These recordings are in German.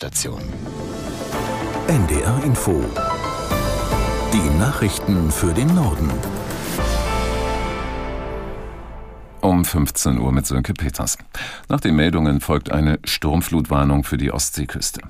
Station. NDR Info. Die Nachrichten für den Norden. Um 15 Uhr mit Sönke Peters. Nach den Meldungen folgt eine Sturmflutwarnung für die Ostseeküste.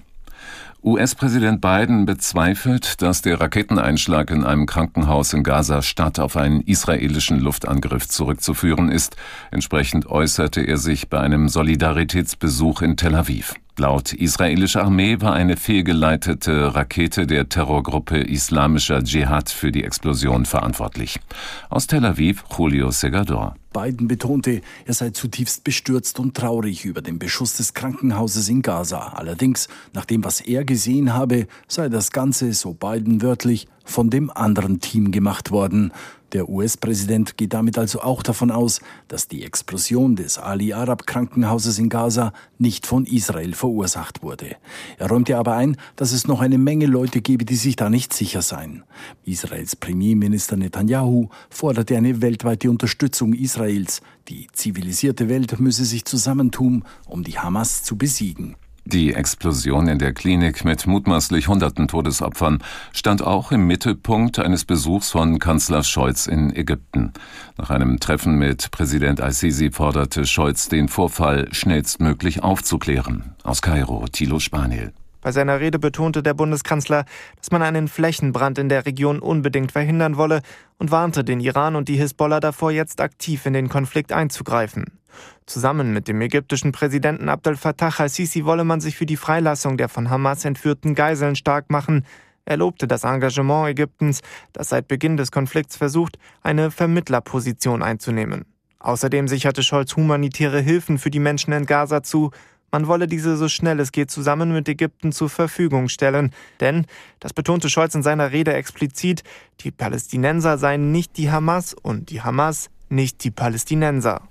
US-Präsident Biden bezweifelt, dass der Raketeneinschlag in einem Krankenhaus in Gaza-Stadt auf einen israelischen Luftangriff zurückzuführen ist. Entsprechend äußerte er sich bei einem Solidaritätsbesuch in Tel Aviv. Laut israelischer Armee war eine fehlgeleitete Rakete der Terrorgruppe Islamischer Dschihad für die Explosion verantwortlich. Aus Tel Aviv, Julio Segador. Biden betonte, er sei zutiefst bestürzt und traurig über den Beschuss des Krankenhauses in Gaza. Allerdings, nach dem, was er gesehen habe, sei das Ganze, so Biden wörtlich, von dem anderen Team gemacht worden. Der US-Präsident geht damit also auch davon aus, dass die Explosion des Ali Arab Krankenhauses in Gaza nicht von Israel verursacht wurde. Er räumte aber ein, dass es noch eine Menge Leute gebe, die sich da nicht sicher seien. Israels Premierminister Netanyahu forderte eine weltweite Unterstützung Israels. Die zivilisierte Welt müsse sich zusammentun, um die Hamas zu besiegen. Die Explosion in der Klinik mit mutmaßlich hunderten Todesopfern stand auch im Mittelpunkt eines Besuchs von Kanzler Scholz in Ägypten. Nach einem Treffen mit Präsident al-Sisi forderte Scholz, den Vorfall schnellstmöglich aufzuklären. Aus Kairo, Thilo Spaniel. Bei seiner Rede betonte der Bundeskanzler, dass man einen Flächenbrand in der Region unbedingt verhindern wolle und warnte den Iran und die Hisbollah davor, jetzt aktiv in den Konflikt einzugreifen. Zusammen mit dem ägyptischen Präsidenten Abdel Fattah al-Sisi wolle man sich für die Freilassung der von Hamas entführten Geiseln stark machen. Er lobte das Engagement Ägyptens, das seit Beginn des Konflikts versucht, eine Vermittlerposition einzunehmen. Außerdem sicherte Scholz humanitäre Hilfen für die Menschen in Gaza zu. Man wolle diese so schnell es geht zusammen mit Ägypten zur Verfügung stellen. Denn, das betonte Scholz in seiner Rede explizit, die Palästinenser seien nicht die Hamas und die Hamas nicht die Palästinenser.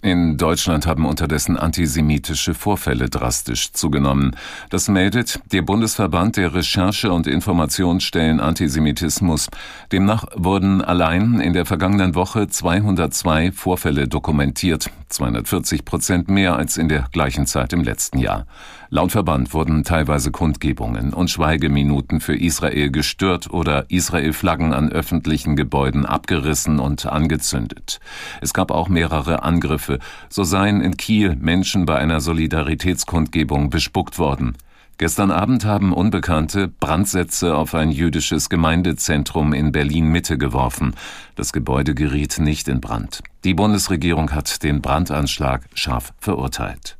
In Deutschland haben unterdessen antisemitische Vorfälle drastisch zugenommen. Das meldet der Bundesverband der Recherche- und Informationsstellen Antisemitismus. Demnach wurden allein in der vergangenen Woche 202 Vorfälle dokumentiert, 240 Prozent mehr als in der gleichen Zeit im letzten Jahr. Laut Verband wurden teilweise Kundgebungen und Schweigeminuten für Israel gestört oder Israel-Flaggen an öffentlichen Gebäuden abgerissen und angezündet. Es gab auch mehrere Angriffe. So seien in Kiel Menschen bei einer Solidaritätskundgebung bespuckt worden. Gestern Abend haben Unbekannte Brandsätze auf ein jüdisches Gemeindezentrum in Berlin Mitte geworfen. Das Gebäude geriet nicht in Brand. Die Bundesregierung hat den Brandanschlag scharf verurteilt.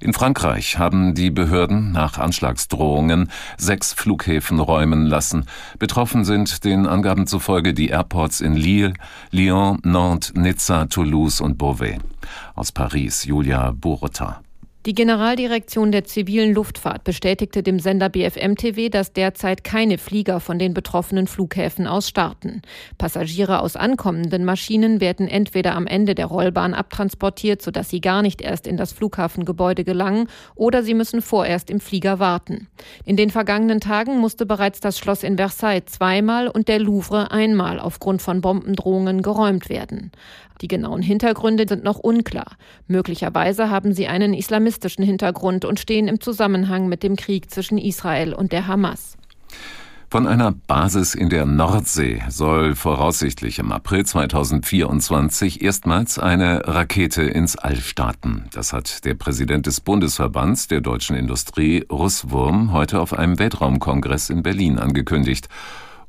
In Frankreich haben die Behörden nach Anschlagsdrohungen sechs Flughäfen räumen lassen. Betroffen sind den Angaben zufolge die Airports in Lille, Lyon, Nantes, Nizza, Toulouse und Beauvais. Aus Paris Julia Burota. Die Generaldirektion der zivilen Luftfahrt bestätigte dem Sender BFM TV, dass derzeit keine Flieger von den betroffenen Flughäfen aus starten. Passagiere aus ankommenden Maschinen werden entweder am Ende der Rollbahn abtransportiert, sodass sie gar nicht erst in das Flughafengebäude gelangen, oder sie müssen vorerst im Flieger warten. In den vergangenen Tagen musste bereits das Schloss in Versailles zweimal und der Louvre einmal aufgrund von Bombendrohungen geräumt werden. Die genauen Hintergründe sind noch unklar. Möglicherweise haben sie einen islamistischen Hintergrund und stehen im Zusammenhang mit dem Krieg zwischen Israel und der Hamas. Von einer Basis in der Nordsee soll voraussichtlich im April 2024 erstmals eine Rakete ins All starten. Das hat der Präsident des Bundesverbands der deutschen Industrie, Russwurm, heute auf einem Weltraumkongress in Berlin angekündigt.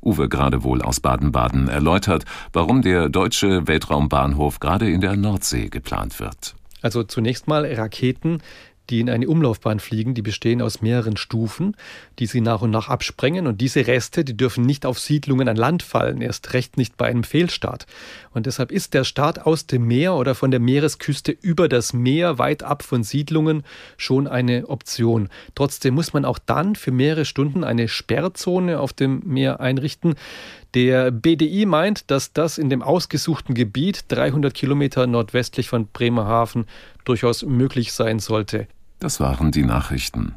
Uwe Gradewohl aus Baden-Baden erläutert, warum der deutsche Weltraumbahnhof gerade in der Nordsee geplant wird. Also zunächst mal Raketen, die in eine Umlaufbahn fliegen, die bestehen aus mehreren Stufen, die sie nach und nach absprengen. Und diese Reste, die dürfen nicht auf Siedlungen an Land fallen, erst recht nicht bei einem Fehlstart. Und deshalb ist der Start aus dem Meer oder von der Meeresküste über das Meer, weit ab von Siedlungen, schon eine Option. Trotzdem muss man auch dann für mehrere Stunden eine Sperrzone auf dem Meer einrichten. Der BDI meint, dass das in dem ausgesuchten Gebiet 300 Kilometer nordwestlich von Bremerhaven durchaus möglich sein sollte. Das waren die Nachrichten.